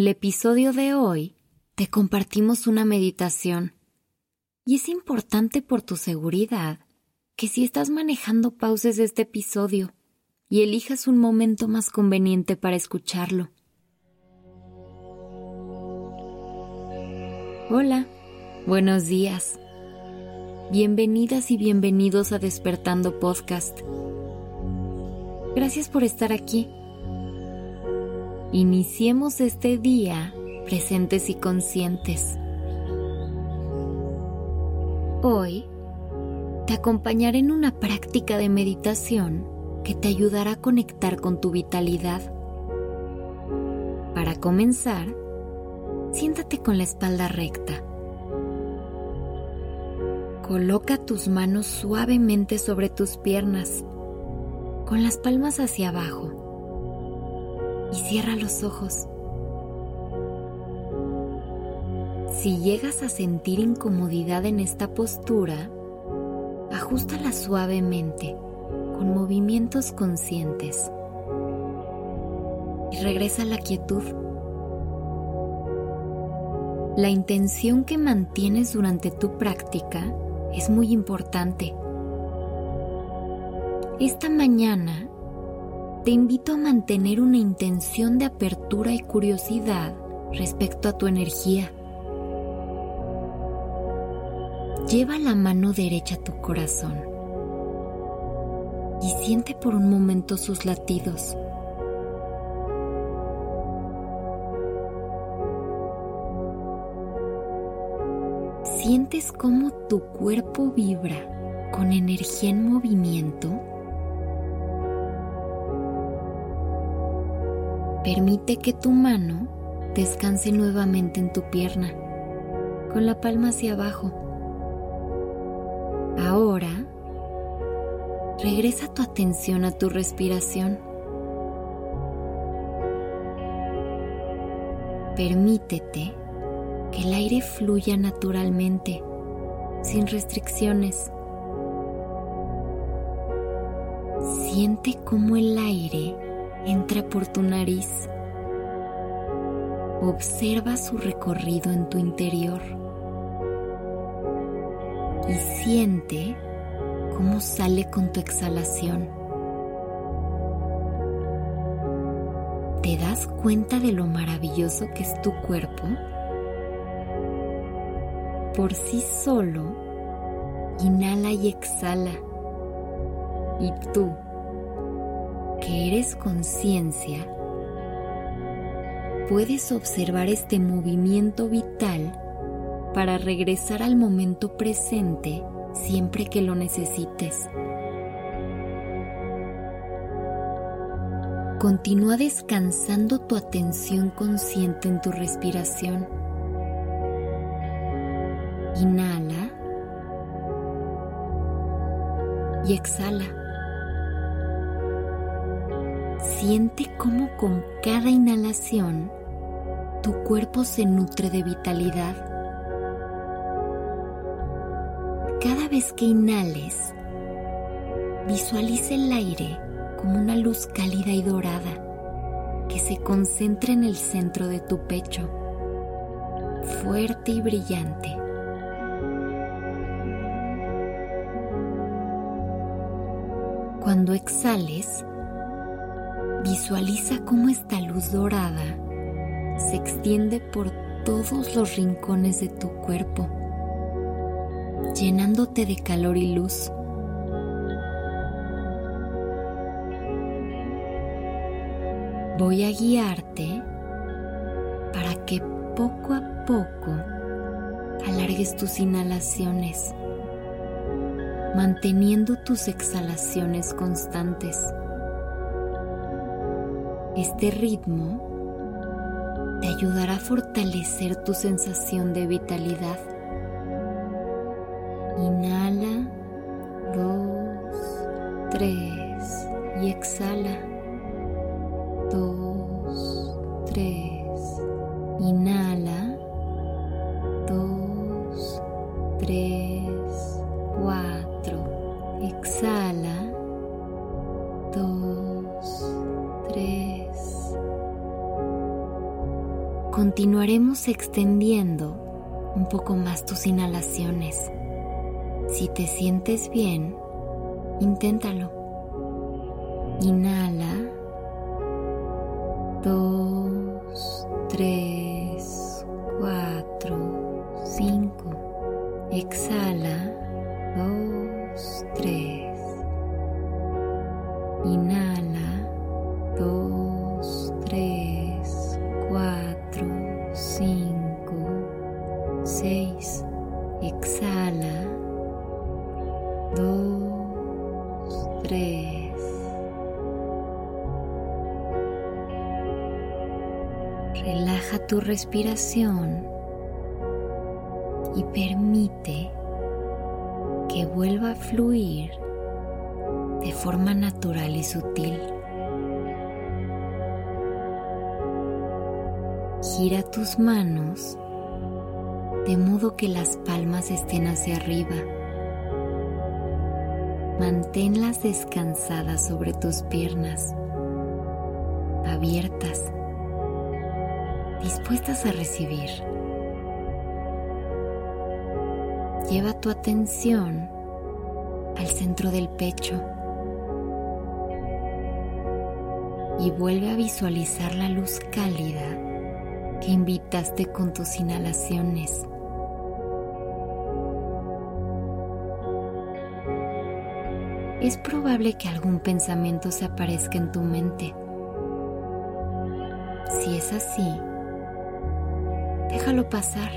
el episodio de hoy te compartimos una meditación y es importante por tu seguridad que si estás manejando pauses este episodio y elijas un momento más conveniente para escucharlo. Hola, buenos días. Bienvenidas y bienvenidos a Despertando Podcast. Gracias por estar aquí. Iniciemos este día presentes y conscientes. Hoy te acompañaré en una práctica de meditación que te ayudará a conectar con tu vitalidad. Para comenzar, siéntate con la espalda recta. Coloca tus manos suavemente sobre tus piernas, con las palmas hacia abajo, y cierra los ojos. Si llegas a sentir incomodidad en esta postura, ajustala suavemente con movimientos conscientes y regresa a la quietud. La intención que mantienes durante tu práctica es muy importante. Esta mañana te invito a mantener una intención de apertura y curiosidad respecto a tu energía. Lleva la mano derecha a tu corazón y siente por un momento sus latidos. ¿Sientes cómo tu cuerpo vibra con energía en movimiento? Permite que tu mano descanse nuevamente en tu pierna, con la palma hacia abajo. Ahora, regresa tu atención a tu respiración. Permítete que el aire fluya naturalmente, sin restricciones. Siente cómo el aire entra por tu nariz. Observa su recorrido en tu interior y siente cómo sale con tu exhalación. ¿Te das cuenta de lo maravilloso que es tu cuerpo? Por sí solo, inhala y exhala. Y tú, que eres conciencia, puedes observar este movimiento vital para regresar al momento presente siempre que lo necesites. Continúa descansando tu atención consciente en tu respiración. Inhala y exhala. Siente cómo con cada inhalación tu cuerpo se nutre de vitalidad Cada vez que inhales, visualiza el aire como una luz cálida y dorada que se concentra en el centro de tu pecho, fuerte y brillante. Cuando exhales, visualiza cómo esta luz dorada se extiende por todos los rincones de tu cuerpo llenándote de calor y luz. Voy a guiarte para que poco a poco alargues tus inhalaciones, manteniendo tus exhalaciones constantes. Este ritmo te ayudará a fortalecer tu sensación de vitalidad Inhala, dos, tres y exhala. Dos, tres. Extendiendo un poco más tus inhalaciones. Si te sientes bien, inténtalo. Inhala. Dos, tres, cuatro, cinco. Exhala. Dos, tres. Inhala. 3, relaja tu respiración y permite que vuelva a fluir de forma natural y sutil. Gira tus manos de modo que las palmas estén hacia arriba. Manténlas descansadas sobre tus piernas, abiertas dispuestas a recibir. Lleva tu atención al centro del pecho y vuelve a visualizar la luz cálida que invitaste con tus inhalaciones. Es probable que algún pensamiento se aparezca en tu mente. Si es así, déjalo pasar.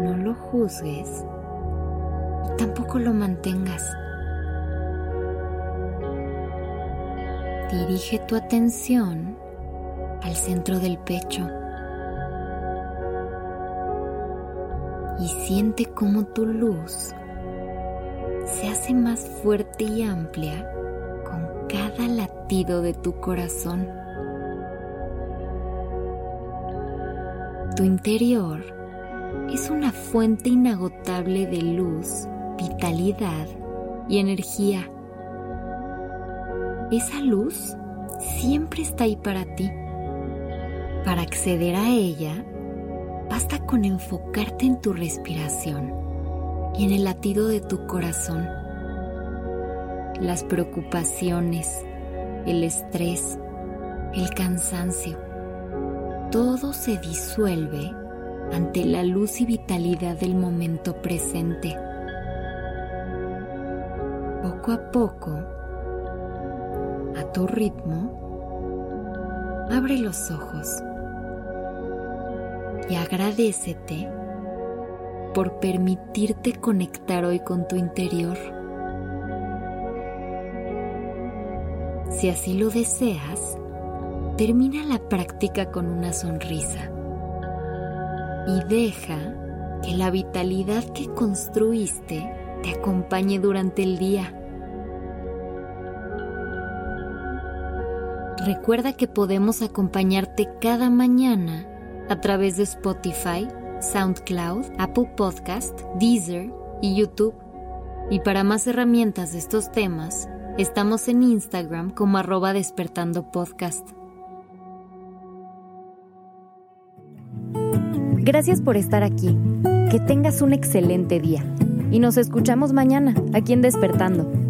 No lo juzgues y tampoco lo mantengas. Dirige tu atención al centro del pecho y siente cómo tu luz se hace más fuerte y amplia con cada latido de tu corazón. Tu interior es una fuente inagotable de luz, vitalidad y energía. Esa luz siempre está ahí para ti. Para acceder a ella, basta con enfocarte en tu respiración y en el latido de tu corazón. Las preocupaciones, el estrés, el cansancio todo se disuelve ante la luz y vitalidad del momento presente. Poco a poco, a tu ritmo, abre los ojos y agradecete por permitirte conectar hoy con tu interior. Si así lo deseas, termina la práctica con una sonrisa y deja que la vitalidad que construiste te acompañe durante el día. Recuerda que podemos acompañarte cada mañana a través de Spotify, SoundCloud, Apple Podcast, Deezer y YouTube. Y para más herramientas de estos temas, estamos en Instagram como arroba despertando podcast. Gracias por estar aquí. Que tengas un excelente día. Y nos escuchamos mañana, aquí en Despertando.